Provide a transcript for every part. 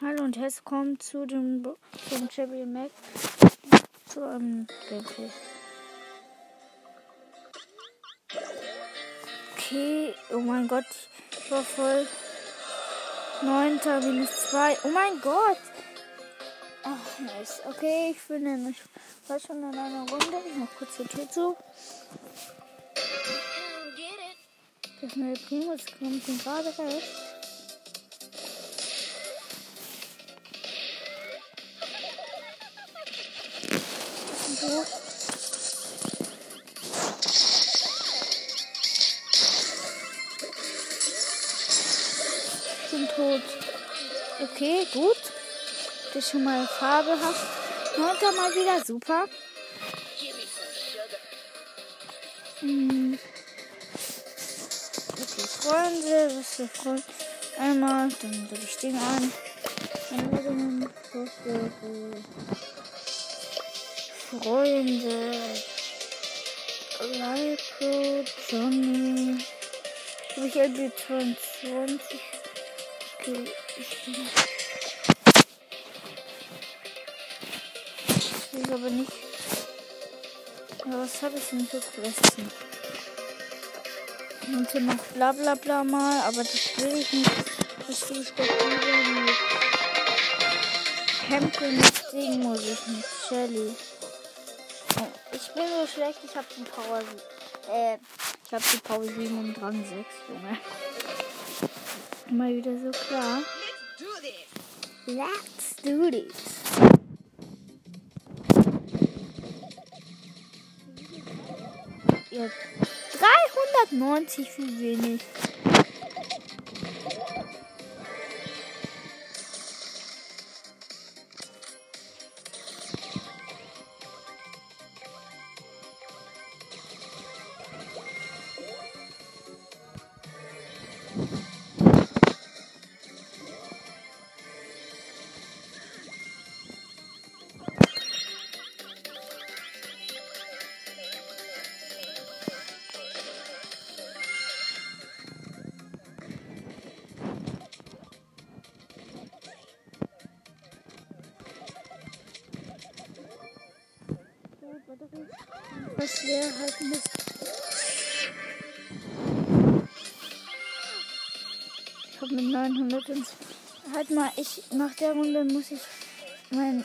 Hallo und herzlich willkommen zu dem, dem Chevy Mac zu einem Gameplay. Okay, oh mein Gott, ich war voll. Neunter minus zwei. Oh mein Gott! Ach, nice. Okay, ich bin nämlich war schon in einer Runde. Ich mach kurz die Tür zu. Das neue Primus kommt gerade recht. So. Sind tot. Okay, gut. Das schon mal fabelhaft. Neunter mal wieder, super. Hm. Okay, Freunde, was wir freuen. Einmal, dann drücke ich den an. Anmeldungen, Freunde. Lyco, Johnny. Habe ich irgendwie 22? Okay, ich bin. Ich weiß aber nicht. Ja, was habe ich denn für Questen? Und hier noch bla bla bla mal, aber das will ich nicht. Das will ich doch mit Campbell mit Ding muss ich mit Shelly. Bin so schlecht, ich habe die Power. Äh, ich habe die Power 7 und Rang 6, Junge. Mal wieder so klar. Let's do this. Ja, 390 viel wenig. Halt mal, ich nach der Runde muss ich mein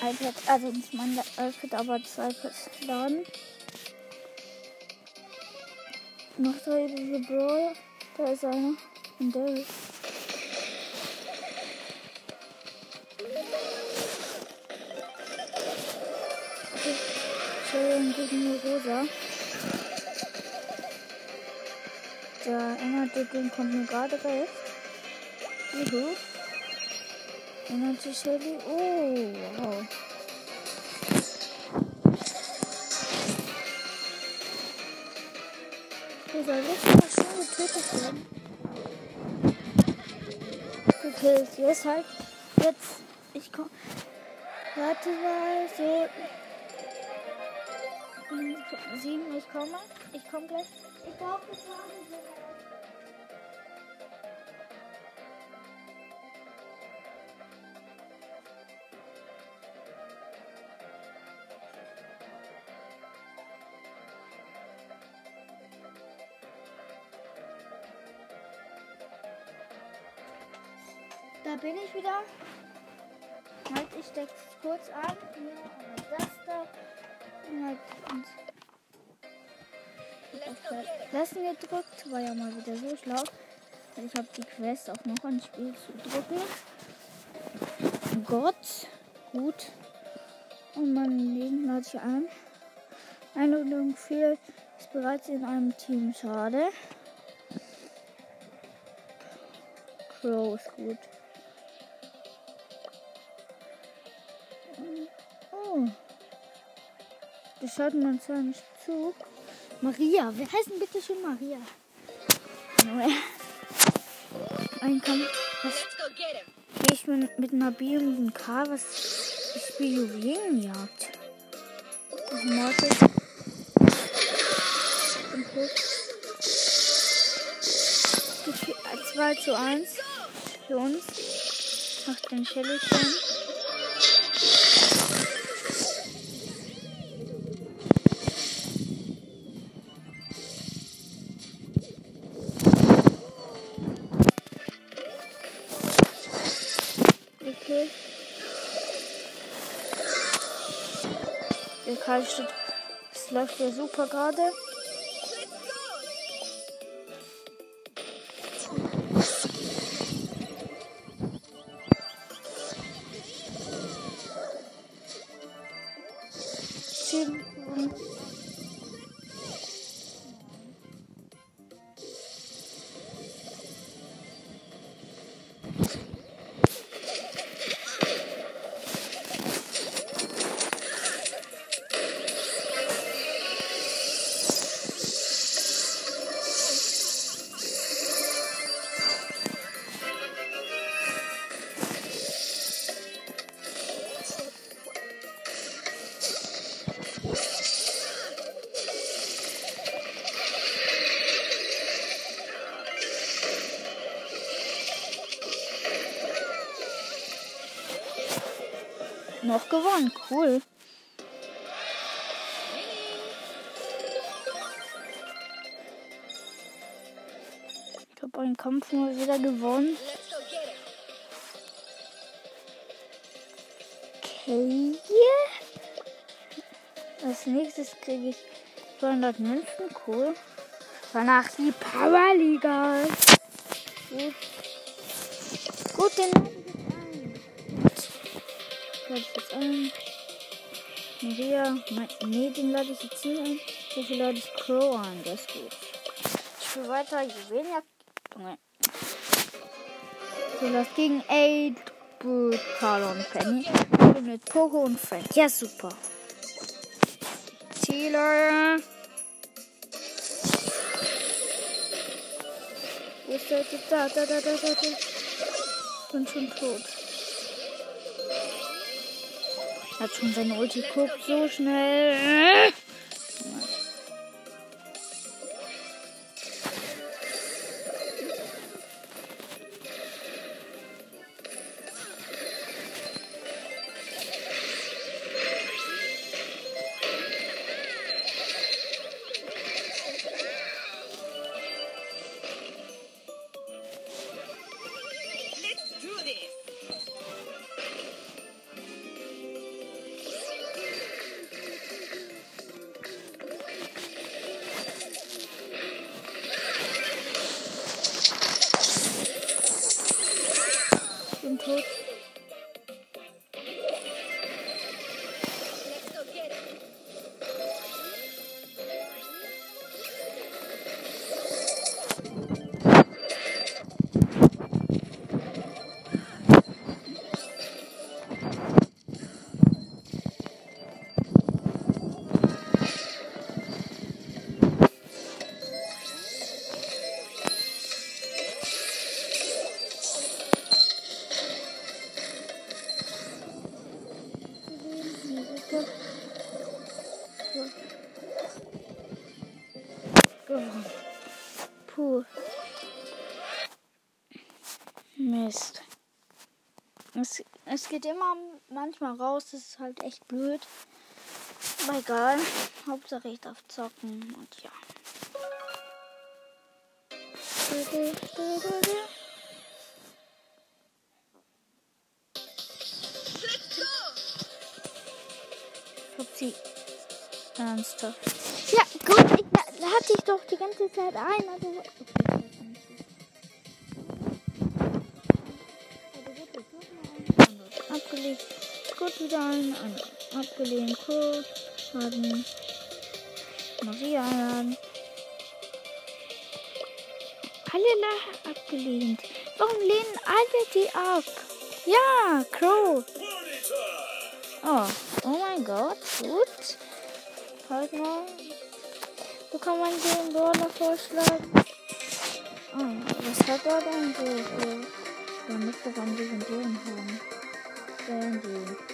iPad, also nicht mein iPad, aber das iPad laden. Noch drei diese Brawler. Da ist einer. Und der ist. Schön gegen Rosa. Der änderte den kommt mir gerade recht. Juhu. Änderte Shelly. Oh, wow. Wir sollen jetzt mal schon getötet werden. Okay, jetzt halt. Jetzt. Ich komm. Warte mal, so. Sieben, ich komme. Ich komme gleich. Ich brauche das Da bin ich wieder. Halt, ich steck's kurz an. Ja, das da. Und Lassen gedrückt, war ja mal wieder so schlau. Ich habe die Quest auch noch ein Spiel zu drücken. Gott, gut. Und man Leben lade ich ein. Einladung fehlt, ist bereits in einem Team. Schade. Crow ist gut. Schaut man zwar nicht zu. Maria, wer heißt denn bitte schon Maria? Einkommen. Was? Ich bin mit einer B und einem K. Was? Ich spiele Juwelenjagd. Das Mortis. Und 2 zu 1 für uns. Nach den Schellchen. Steht. Es läuft ja super gerade. Noch gewonnen, cool. Ich habe einen Kampf mal wieder gewonnen. Okay. Als nächstes kriege ich 200 Münzen, cool. Danach die Powerliga. Gut. Gut, den ein. Maria, nee, den lade ich jetzt nicht ein. Dafür lade ich Crow ein, das gut. Ich spiele weiter Juwelenjagd. Junge. So, das gegen 8, Boo, Carlo und Penny. Und mit Poco und Frank. Ja, super. Ziele. Wo ist der da, da, da, da, da. Bin schon tot. Hat schon seine Ulti. Guckt so schnell. Es, geht immer manchmal raus, das ist halt echt blöd. Aber egal. Hauptsache ich darf zocken und ja. Sie ernsthaft. Ja, gut, ich da hatte ich doch die ganze Zeit ein. Also, Ein abgelehnt. Gut. Haben. Maria einladen. Alle abgelehnt. Warum lehnen alle die ab? Ja, Crow. Oh, oh mein Gott, gut. Halt mal. Wo kann man den Brawler vorschlagen? Oh, was hat er denn so für, für mitgewandt Legendären haben? Sandy.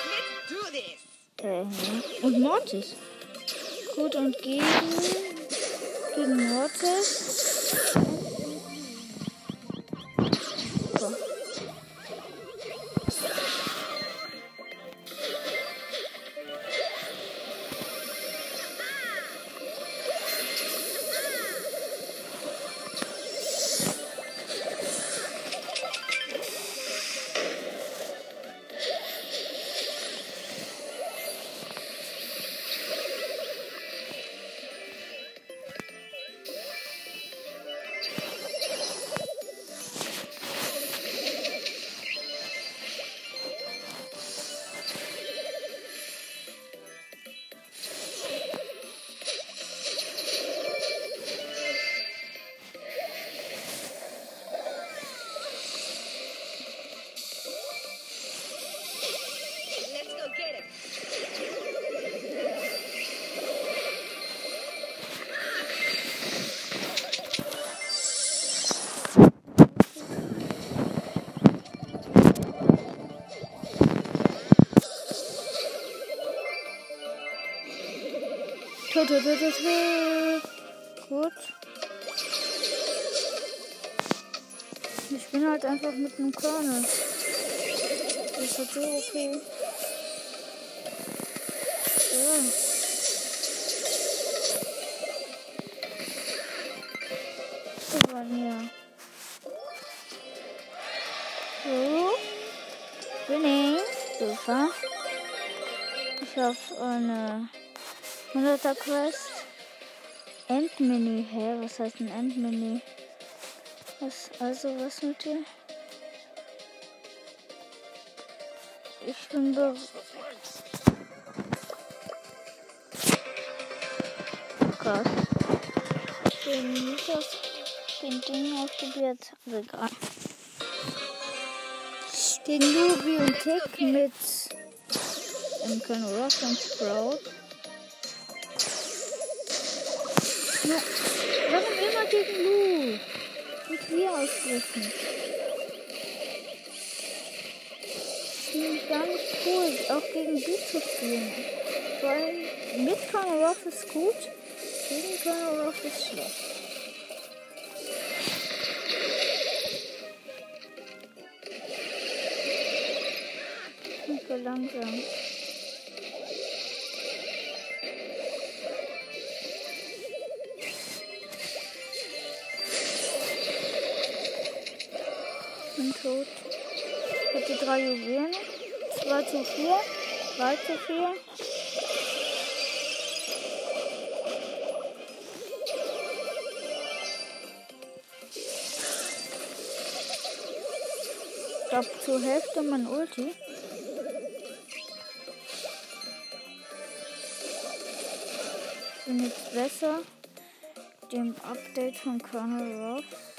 äh, und Mortis. Gut und gegen gegen Mortis. Gut. Ich bin halt einfach mit einem Körner. Das ist halt so okay. Ja. Quest. Endmenü. Hä, was heißt ein Endmenü? Was, also was mit dir? Ich bin bereit. Gott. Ich bin nicht auf den Ding ausprobiert. Also egal. Gegen Lubi und Tick mit im Colonel Rock und Sprout. Warum immer gegen Lu? Nicht wir ausgriffen. Finde ich gar nicht cool, auch gegen die zu spielen. Vor allem mit Colonel Rock ist gut, gegen Colonel Rock ist schlecht. Langsam. Tot. Die drei Juwelen. 2 zu 4. 3 zu 4. Ich habe zur Hälfte mein Ulti. Bin jetzt besser. Dem Update von Colonel Ross.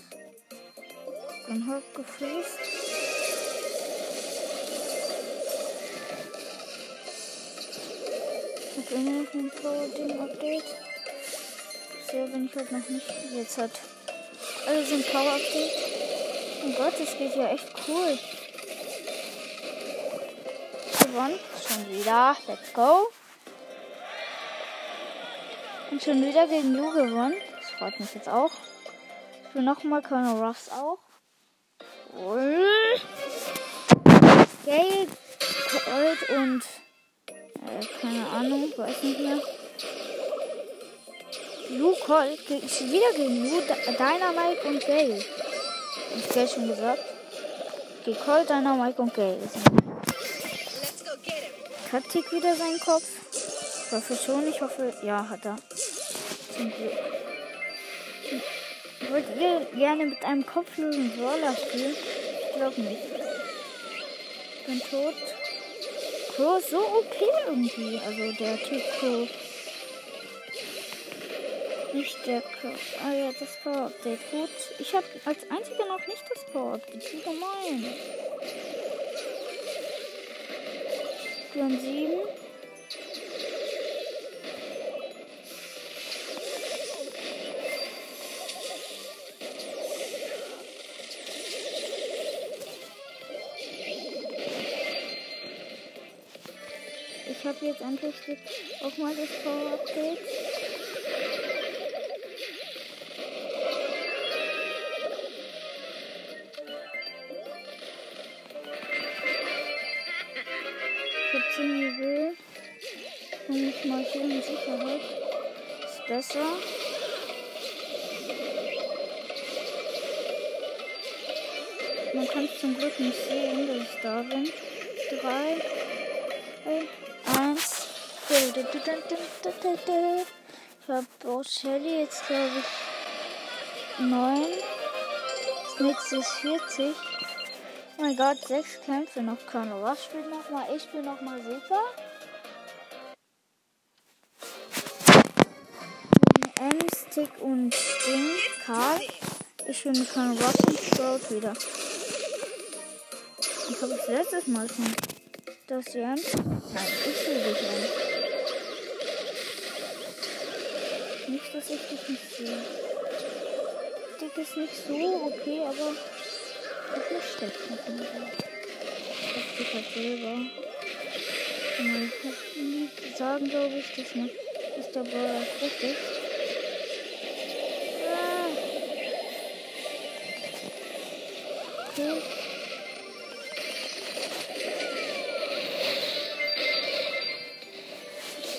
Bin halb gefreest. Ich habe immer noch ein Power-Ding-Update. Bisher bin ich halt noch nicht. Jetzt hat alle sind Power-Update. Oh Gott, das geht ja echt cool. Gewonnen. Schon wieder. Let's go. Und schon wieder gegen Lu gewonnen. Das freut mich jetzt auch. Will nochmal Colonel Ruffs auch. Und Gale, Colt und äh, keine Ahnung, weiß nicht mehr. Lu Colt ist wieder gegen Lu, D- Dynamite und Gale. Hab ich Gale schon gesagt? Gegen Colt, Dynamite und Gale. Hat wieder seinen Kopf? Ich hoffe schon, ich hoffe, ja, hat er. Zum Glück. Wollt ihr gerne mit einem kopflosen Brawler spielen? Ich glaube nicht. Bin tot. Crow ist so OP irgendwie. Also der Typ Crow. Nicht der Crow. Ah ja, das Power Update. Gut. Ich habe als einziger noch nicht das Power Update. Wie gemein. 4 und 7. endlich auch mal das Power Update. Ich 10 Juwelen. Und ich mal hier in Sicherheit. Ist besser. Man kann es zum Glück nicht sehen, dass ich da bin. 3, 1. Ich habe Boss Shelly jetzt, glaube ich, 9. Das nächste ist 40. Oh mein Gott, 6 Kämpfe noch. Colonel Was spielt nochmal? Ich spiele nochmal Super. M-Stick und Ding, Karl. Ich spiele mit Colonel und Sprout wieder. Ich habe das letztes Mal schon. Das Ernst? Nein, ich sehe dich an. Nicht, dass ich dich nicht sehe. Dick ist nicht so okay, aber ist nicht schlecht. Das geht halt selber. Ich sagen, glaube ich, dass man dass der Ball gut ist. Ah. Okay.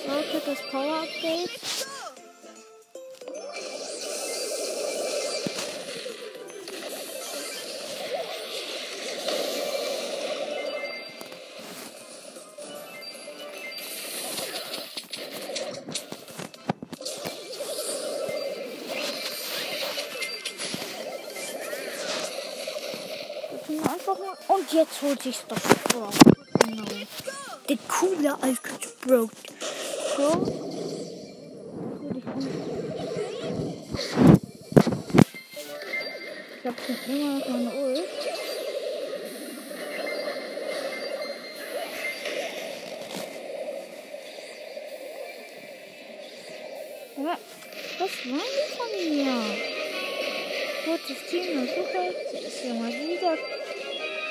Okay, das Power Update. Holt sich das Sprout. Genau. Der coole alte Sprout. So.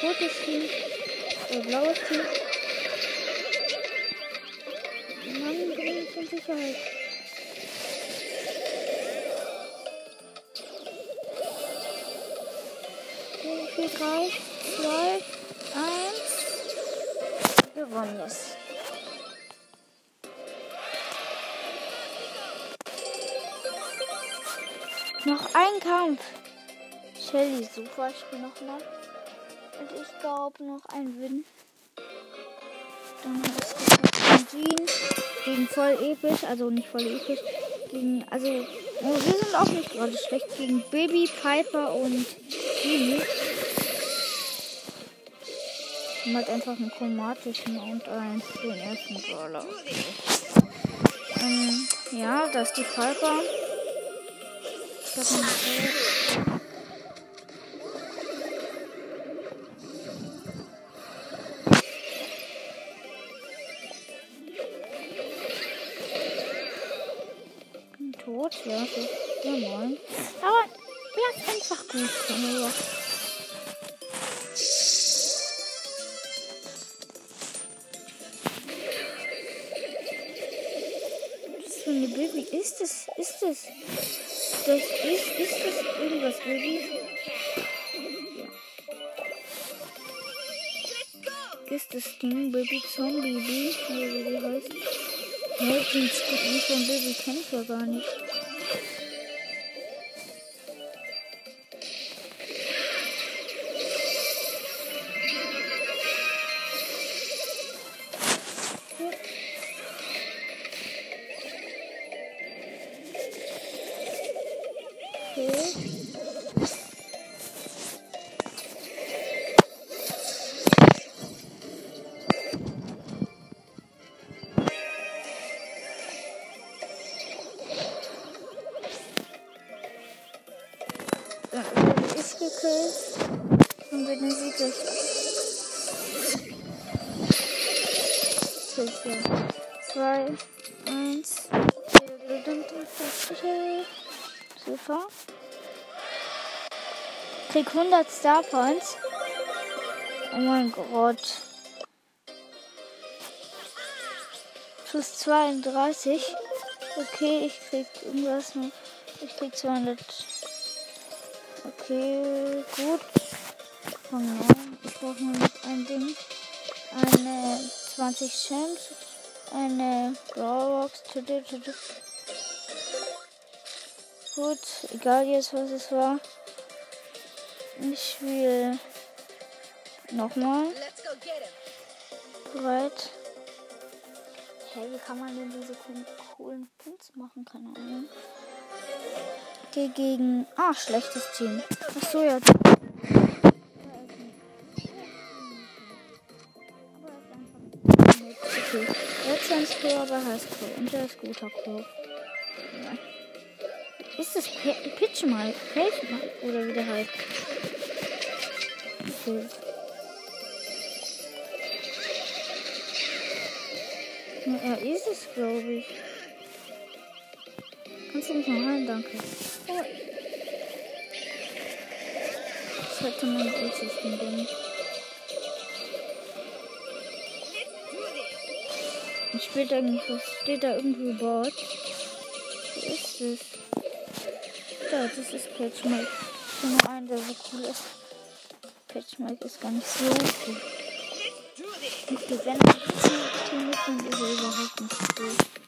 Rotes Team, äh, blaues Team. Mann, bring mich in Sicherheit. Vier, drei, zwei, eins. Gewonnen ist. Noch ein Kampf. Shelly, super, ich spiele nochmal. Und ich glaube noch ein Win. Dann ist es Jean gegen voll episch, also nicht voll episch. Gegen, also, oh, wir sind auch nicht gerade schlecht. Gegen Baby, Piper und Genie. Und halt einfach einen chromatischen und einen ersten Brawler. Ähm, ja, das ist die Piper. Ich hab ja, so, ja moin. Aber er ist einfach gut. Ja. Was für eine Baby ist es? Ist es? Das ist, ist das irgendwas Baby? Ja. Ist das Ding Baby Zombie, wie wie heißt? Hey, den Skin von Baby kenn ich ja gar nicht. Okay. Krieg 100 Star Points. Oh mein Gott. plus 32. Okay, ich krieg irgendwas noch. Ich krieg 200. Okay, gut. Oh nein, ich brauche nur noch ein Ding. Eine 20 Cent. Eine Brawlbox. Gut, egal jetzt was es war. Ich will nochmal. Bereit. Hey, wie kann man denn diese coolen- Pins machen? Keine Ahnung. Okay, gegen. Ah, schlechtes Team. Ach so, ja. Okay. Jetzt ein Pro, aber heißt Pro. Und der ist guter Pro. Ja. Ist das Pitch mal? Page mal? Oder wie der heißt? Okay. Ja, er ist es, glaube ich. Kannst du mich noch heilen? Danke. Oh. Ich hätte mein Ulti gewonnen. Ich spiele eigentlich, was steht da irgendwo Bord? Wo ist es? Da, das ist Patch Mike. Ich nur einen, der so cool ist. Patch Mike ist gar nicht so er Team ist, dann ist er überhaupt nicht cool.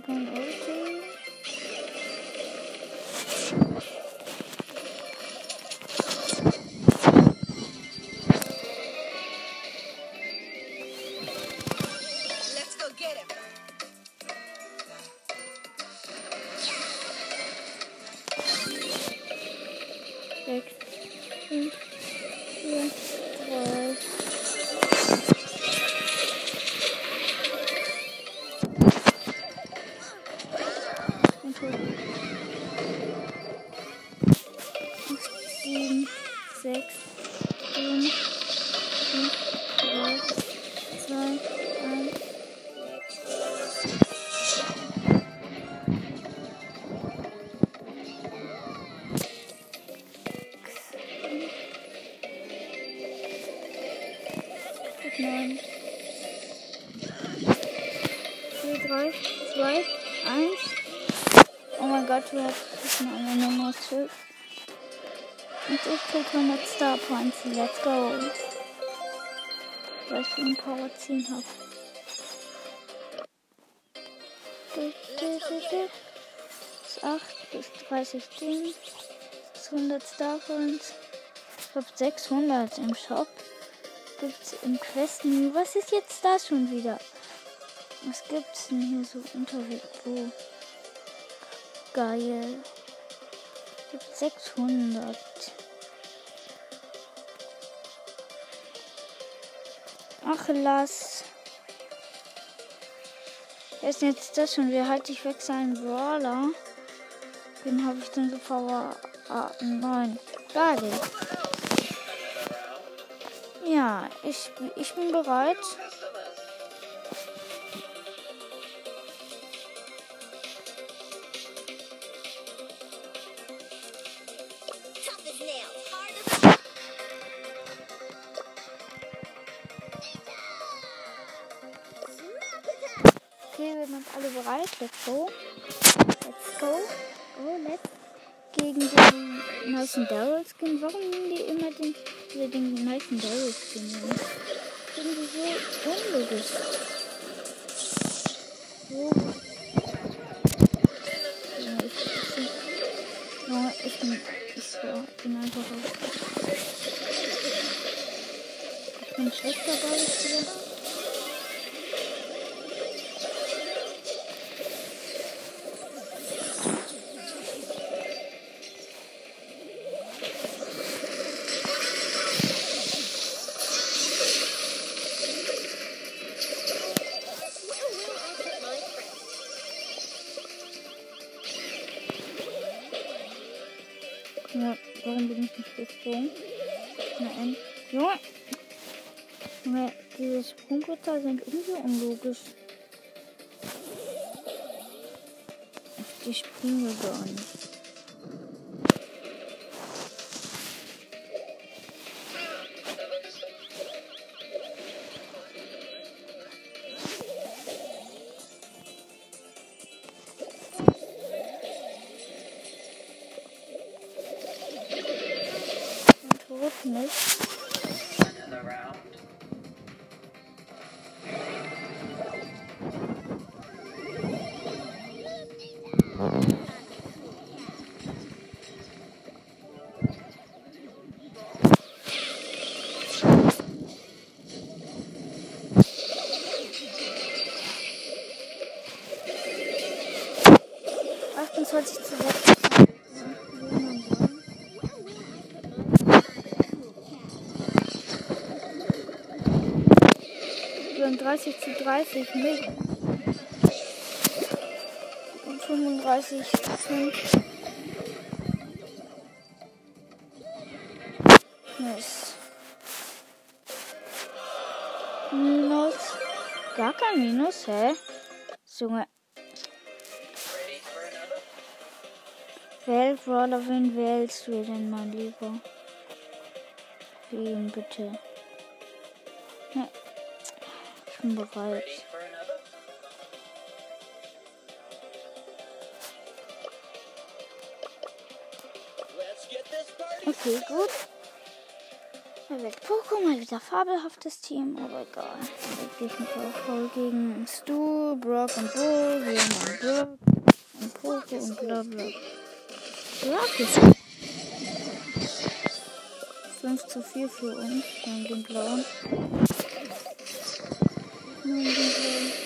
Ich 2, 1. Oh mein Gott, du hast eine Nummer 12. Und ich krieg 100 Star Points. Let's go. Weil ich einen Power 10 hab. Bis 8, bis 30 Ding. 100 Star Points. Ich hab 600 im Shop. Gibt's im Questen. Was ist jetzt da schon wieder? Was gibt's denn hier so unterwegs? Wo? Geil. Gibt 600. Ach, lass. Wer ist denn jetzt das schon? Wer halte ich weg seinen Brawler? Den habe ich dann so Power ah, 9. Geil. Ja, ich, ich bin bereit. Bereit. Let's go. Let's go. Oh, let's. Gegen den nicen Daryl Skin. Warum nehmen die immer den, die den nicen Daryl Skin? Irgendwie so unlogisch. So. Ja, ich, ich, ja, ich bin, ich war, bin einfach. Ich bin schlechter Ballspieler. Gesprungen. Nein. Junge. Junge, diese Sprunggitter sind irgendwie unlogisch. Die springen wir gar nicht. Achtundzwanzig zu sechs. 30 zu 30 mit. Und 35 zu 5. Nice. Minus. Gar kein Minus, hä? Junge. Brawler, wen wählst du denn, mein Lieber? Wen bitte? Ne. Ich bin bereit. Okay, gut. Er wird Poco, mal wieder fabelhaftes Team, aber egal. Wir gehen auch voll gegen Stu, Brock und Bull. Wir haben Brock und Poco und bla bla. Brock ist 5 zu 4 für uns. Den blauen. Haben den blauen.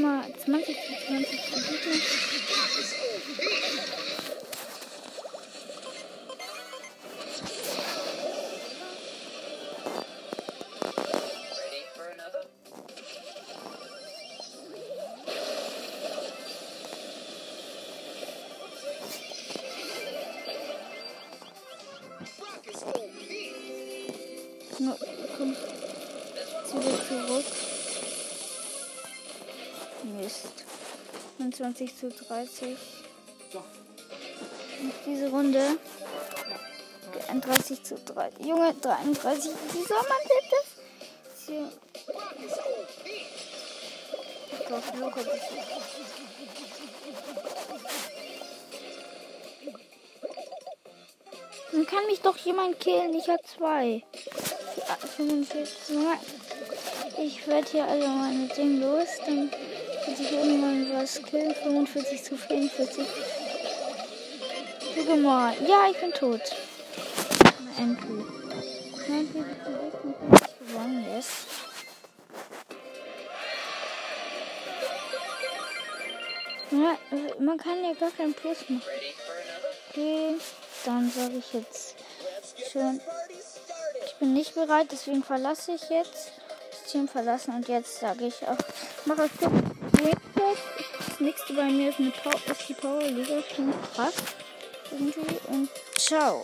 Mal 20 zu 20 versuchen. 25 zu 30. Und diese Runde. 33 zu 30. Junge, 33. Wie soll man das? Hier. Doch, locker das Dann kann mich doch jemand killen. Ich habe zwei. 45. Junge. Ich werde hier alle meine Ding los. Dann wird ich irgendwann was killen. 45 zu 44. Guck mal. Ja, ich bin tot. Endlich. Nein, wir haben gewonnen. Yes. Ja, man kann ja gar keinen Plus machen. Okay, dann sage ich jetzt schon. Ich bin nicht bereit, deswegen verlasse ich jetzt das Team verlassen und jetzt sage ich auch, mache ich Das nächste bei mir ist, eine Power, ist die Power Liga schon krass. Irgendwie und ciao.